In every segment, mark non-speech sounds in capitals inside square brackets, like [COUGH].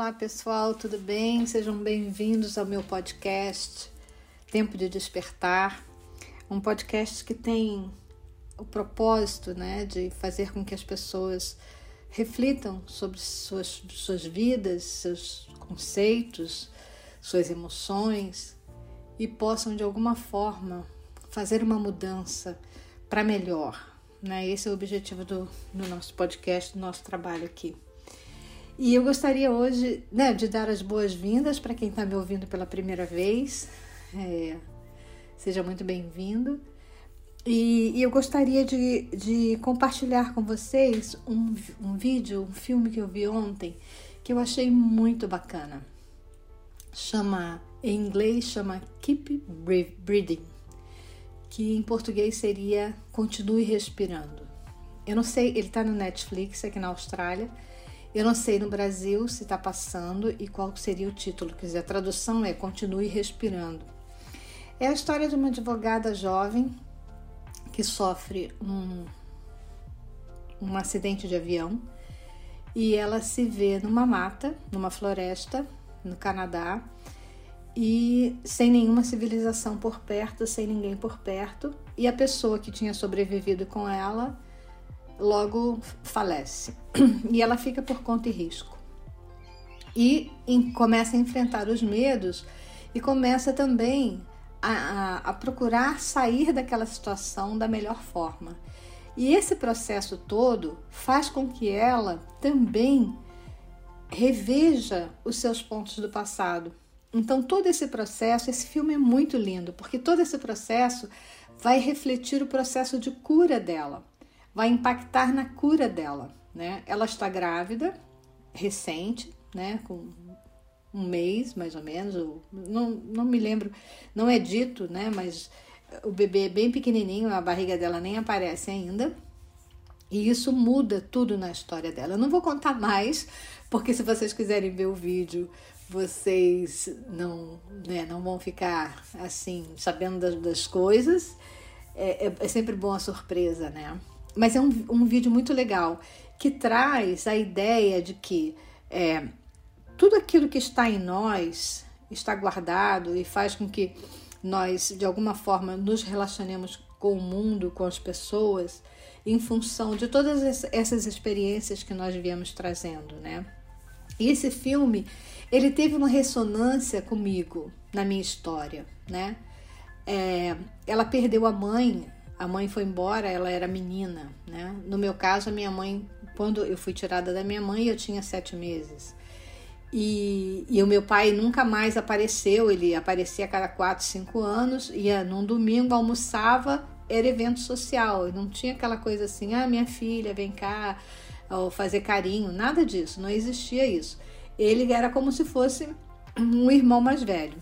Olá pessoal, tudo bem? Sejam bem-vindos ao meu podcast Tempo de Despertar, um podcast que tem o propósito né, de fazer com que as pessoas reflitam sobre suas, suas vidas, seus conceitos, suas emoções e possam de alguma forma fazer uma mudança para melhor. Né? Esse é o objetivo do, do nosso podcast, do nosso trabalho aqui. E eu gostaria hoje né, de dar as boas-vindas para quem está me ouvindo pela primeira vez. É, seja muito bem-vindo. E, e, eu gostaria de, de compartilhar com vocês um, um vídeo, um filme que eu vi ontem, que eu achei muito bacana. Chama, em inglês, chama Keep Breathing, que em português seria Continue Respirando. Eu não sei, ele está no Netflix aqui na Austrália eu não sei no Brasil se está passando e qual seria o título. Quer dizer, a tradução é Continue Respirando. É a história de uma advogada jovem que sofre um, um acidente de avião e ela se vê numa mata, numa floresta, no Canadá, e sem nenhuma civilização por perto, sem ninguém por perto, e a pessoa que tinha sobrevivido com ela logo falece [CLEARS THROAT] e ela fica por conta e risco. E em, começa a enfrentar os medos e começa também a, a, a procurar sair daquela situação da melhor forma. E esse processo todo faz com que ela também reveja os seus pontos do passado. Então, todo esse processo, esse filme é muito lindo, porque todo esse processo vai refletir o processo de cura dela vai impactar na cura dela, né? Ela está grávida, recente, né? Com um mês mais ou menos, ou, não, não me lembro, não é dito, né? Mas o bebê é bem pequenininho, a barriga dela nem aparece ainda. E isso muda tudo na história dela. Eu não vou contar mais, porque se vocês quiserem ver o vídeo, vocês não, né, não vão ficar assim, sabendo das, das coisas. É, é, é sempre bom a surpresa, né? Mas é um, um vídeo muito legal que traz a ideia de que é, tudo aquilo que está em nós está guardado e faz com que nós, de alguma forma, nos relacionemos com o mundo, com as pessoas, em função de todas essas experiências que nós viemos trazendo, né? E esse filme, ele teve uma ressonância comigo na minha história, né? É, ela perdeu a mãe a mãe foi embora, ela era menina, né? No meu caso, a minha mãe, quando eu fui tirada da minha mãe, eu tinha sete meses. E, e o meu pai nunca mais apareceu, ele aparecia a cada quatro, cinco anos, ia num domingo, almoçava, era evento social, não tinha aquela coisa assim, ah, minha filha, vem cá, ou fazer carinho, nada disso, não existia isso. Ele era como se fosse um irmão mais velho,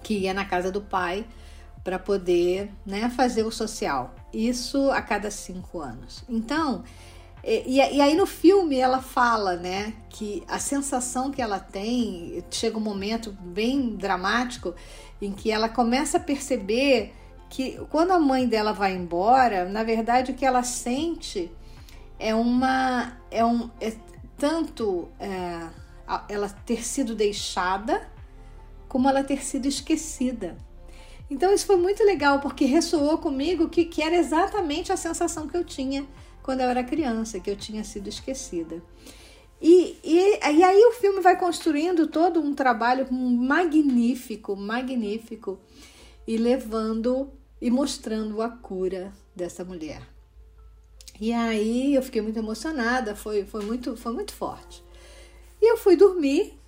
que ia na casa do pai para poder né, fazer o social. Isso a cada cinco anos. Então, e, e, aí no filme ela fala, né, que a sensação que ela tem, chega um momento bem dramático em que ela começa a perceber que quando a mãe dela vai embora, na verdade o que ela sente é uma, é um, é tanto é, ela ter sido deixada como ela ter sido esquecida. Então isso foi muito legal porque ressoou comigo que, que era exatamente a sensação que eu tinha quando eu era criança, que eu tinha sido esquecida. E, e, e aí o filme vai construindo todo um trabalho magnífico, magnífico, e levando e mostrando a cura dessa mulher. E aí eu fiquei muito emocionada, foi, foi, muito, foi muito forte. E eu fui dormir,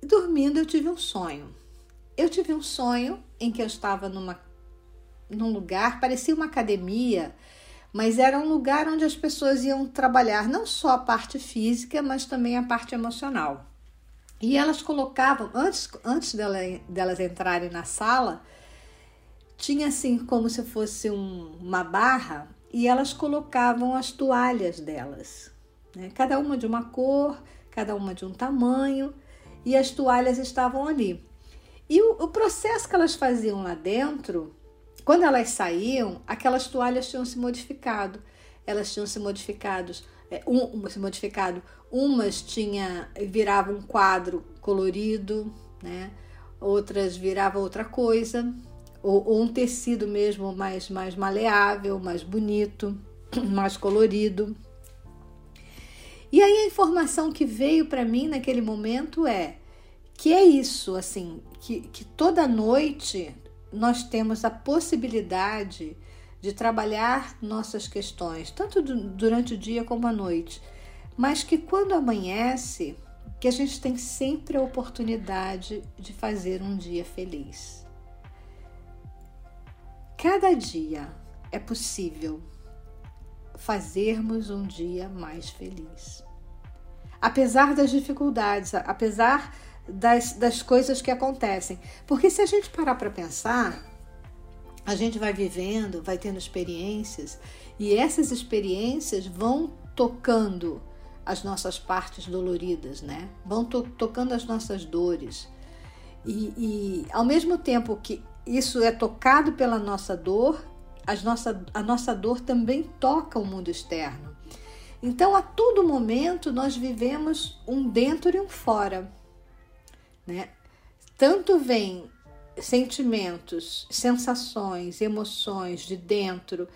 dormindo eu tive um sonho. Eu tive um sonho em que eu estava numa, num lugar, parecia uma academia, mas era um lugar onde as pessoas iam trabalhar não só a parte física, mas também a parte emocional. E elas colocavam, antes, antes dela, delas entrarem na sala, tinha assim como se fosse um, uma barra e elas colocavam as toalhas delas, né? cada uma de uma cor, cada uma de um tamanho, e as toalhas estavam ali. E o, o processo que elas faziam lá dentro, quando elas saíam, aquelas toalhas tinham se modificado. Elas tinham se modificado é, um, esse modificado, umas tinha virava um quadro colorido, né? Outras virava outra coisa, ou, ou um tecido mesmo mais mais maleável, mais bonito, [CLEARS THROAT] mais colorido. E aí a informação que veio para mim naquele momento é que é isso, assim, que, que toda noite nós temos a possibilidade de trabalhar nossas questões, tanto durante o dia como à noite, mas que quando amanhece, que a gente tem sempre a oportunidade de fazer um dia feliz. Cada dia é possível fazermos um dia mais feliz. Apesar das dificuldades, apesar das, das coisas que acontecem. Porque se a gente parar para pensar, a gente vai vivendo, vai tendo experiências, e essas experiências vão tocando as nossas partes doloridas, né? Vão to tocando as nossas dores. E, e, ao mesmo tempo que isso é tocado pela nossa dor, as nossa, a nossa dor também toca o mundo externo. Então, a todo momento, nós vivemos um dentro e um fora né? Tanto vem sentimentos, sensações, emoções de dentro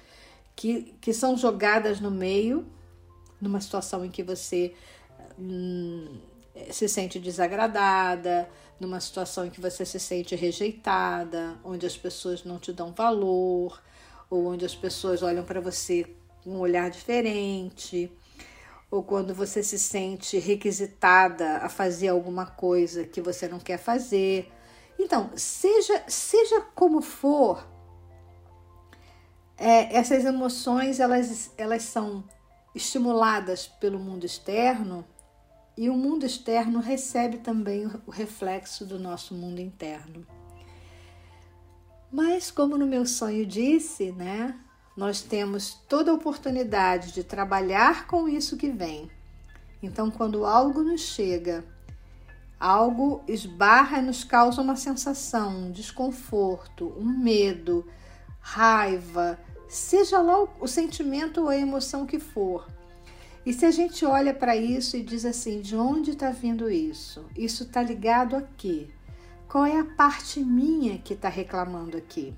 que, que são jogadas no meio, numa situação em que você hum, se sente desagradada, numa situação em que você se sente rejeitada, onde as pessoas não te dão valor, ou onde as pessoas olham para você com um olhar diferente ou quando você se sente requisitada a fazer alguma coisa que você não quer fazer. Então, seja, seja como for, é, essas emoções elas, elas são estimuladas pelo mundo externo e o mundo externo recebe também o reflexo do nosso mundo interno. Mas como no meu sonho disse, né, nós temos toda a oportunidade de trabalhar com isso que vem. Então, quando algo nos chega, algo esbarra e nos causa uma sensação, um desconforto, um medo, raiva, seja lá o, sentimento ou a emoção que for. E se a gente olha para isso e diz assim: de onde está vindo isso? Isso está ligado a quê? Qual é a parte minha que está reclamando aqui?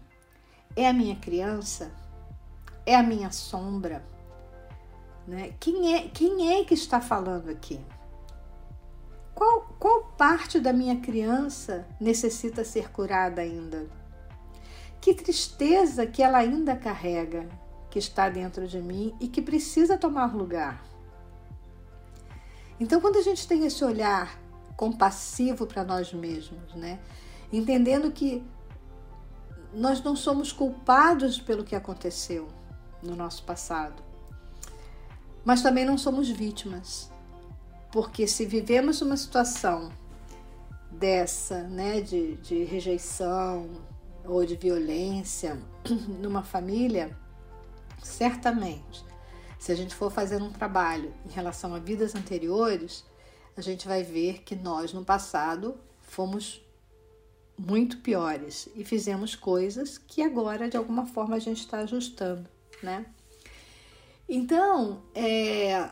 É a minha criança? É a minha sombra? Né? Quem, é, quem é que está falando aqui? Qual, qual parte da minha criança necessita ser curada ainda? Que tristeza que ela ainda carrega, que está dentro de mim e que precisa tomar lugar. Então, quando a gente tem esse olhar compassivo para nós mesmos, né? entendendo que nós não somos culpados pelo que aconteceu, no nosso passado. Mas também não somos vítimas, porque se vivemos uma situação dessa, né, de, de rejeição ou de violência [CLEARS THROAT] numa família, certamente, se a gente for fazer um trabalho em relação a vidas anteriores, a gente vai ver que nós no passado fomos muito piores e fizemos coisas que agora de alguma forma a gente está ajustando né? Então, é,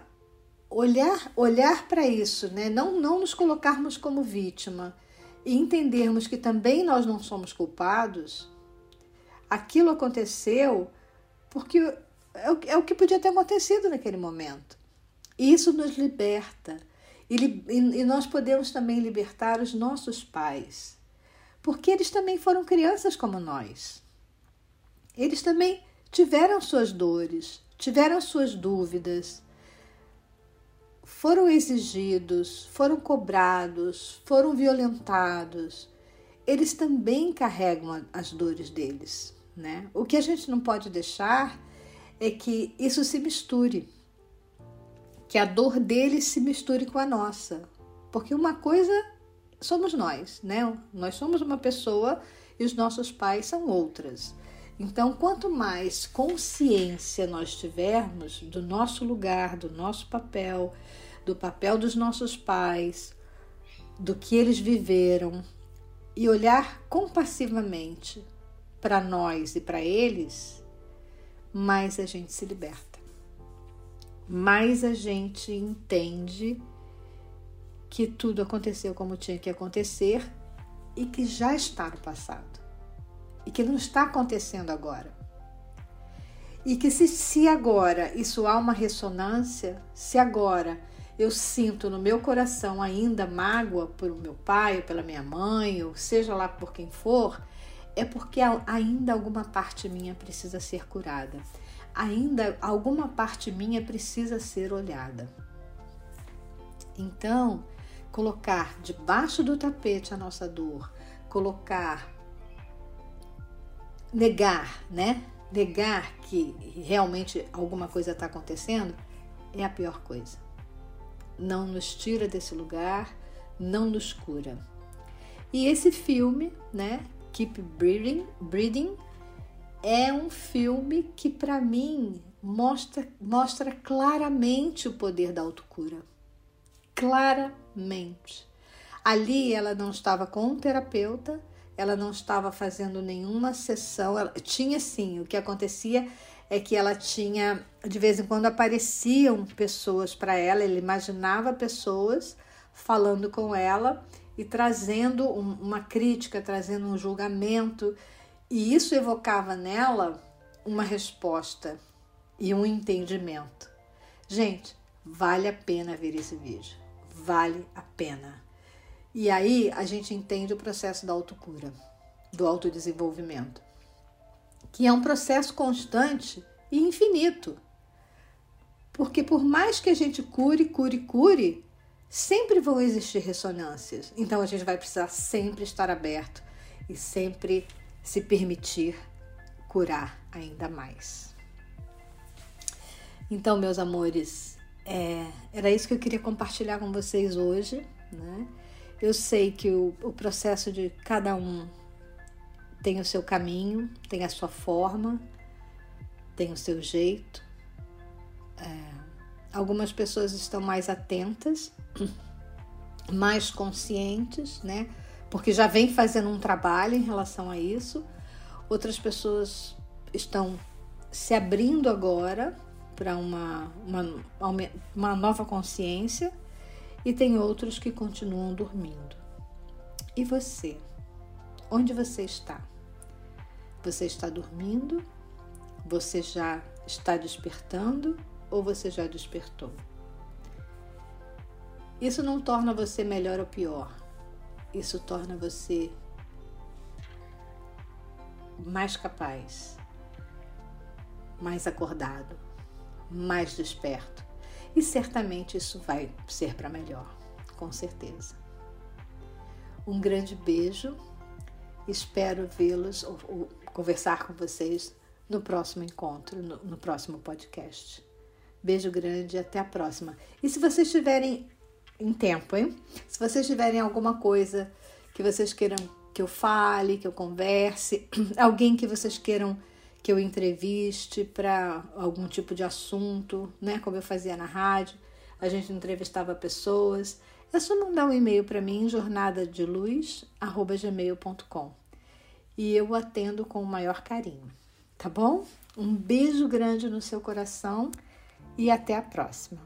olhar olhar para isso, né? Não, não nos colocarmos como vítima e entendermos que também nós não somos culpados. Aquilo aconteceu porque é o, é o que podia ter acontecido naquele momento. E isso nos liberta. E, e, nós podemos também libertar os nossos pais, porque eles também foram crianças como nós. Eles também tiveram suas dores, tiveram suas dúvidas, foram exigidos, foram cobrados, foram violentados. Eles também carregam as dores deles, né? O que a gente não pode deixar é que isso se misture, que a dor deles se misture com a nossa, porque uma coisa somos nós, né? Nós somos uma pessoa e os nossos pais são outras. Então, quanto mais consciência nós tivermos do nosso lugar, do nosso papel, do papel dos nossos pais, do que eles viveram, e olhar compassivamente para nós e para eles, mais a gente se liberta. mais a gente entende que tudo aconteceu como tinha que acontecer e que já está no passado e que não está acontecendo agora. E que se, se agora isso há uma ressonância, se agora eu sinto no meu coração ainda mágoa por meu pai, ou pela minha mãe, ou seja lá por quem for, é porque ainda alguma parte minha precisa ser curada. Ainda alguma parte minha precisa ser olhada. Então, colocar debaixo do tapete a nossa dor, colocar negar, né? Negar que realmente alguma coisa está acontecendo é a pior coisa. Não nos tira desse lugar, não nos cura. E esse filme, né, Keep Breathing, Breathing é um filme que para mim mostra, mostra claramente o poder da autocura. Claramente. Ali ela não estava com um terapeuta, ela não estava fazendo nenhuma sessão. Ela, tinha sim, o que acontecia é que ela tinha, de vez em quando apareciam pessoas para ela, ele imaginava pessoas falando com ela e trazendo um, uma crítica, trazendo um julgamento, e isso evocava nela uma resposta e um entendimento. Gente, vale a pena ver esse vídeo, vale a pena. E aí a gente entende o processo da autocura, do autodesenvolvimento, que é um processo constante e infinito. Porque por mais que a gente cure, cure, cure, sempre vão existir ressonâncias. Então a gente vai precisar sempre estar aberto e sempre se permitir curar ainda mais. Então, meus amores, é, era isso que eu queria compartilhar com vocês hoje. Né? Eu sei que o, o processo de cada um tem o seu caminho, tem a sua forma, tem o seu jeito. É, algumas pessoas estão mais atentas [COUGHS] mais conscientes, né? Porque já vem fazendo um trabalho em relação a isso. Outras pessoas estão se abrindo agora para uma, uma, uma nova consciência e tem outros que continuam dormindo. E você? Onde você está? Você está dormindo? Você já está despertando ou você já despertou? Isso não torna você melhor ou pior. Isso torna você mais capaz, mais acordado, mais desperto. E certamente isso vai ser para melhor, com certeza. Um grande beijo. Espero vê-los ou, ou, conversar com vocês no próximo encontro, no, no próximo podcast. Beijo grande e até a próxima. E se vocês tiverem em tempo, hein? Se vocês tiverem alguma coisa que vocês queiram que eu fale, que eu converse, [CLEARS THROAT] alguém que vocês queiram que eu entreviste para algum tipo de assunto, né? Como eu fazia na rádio, a gente entrevistava pessoas. É só mandar um e-mail para mim, jornadadeluz@gmail.com. E eu atendo com o maior carinho, tá bom? Um beijo grande no seu coração e até a próxima.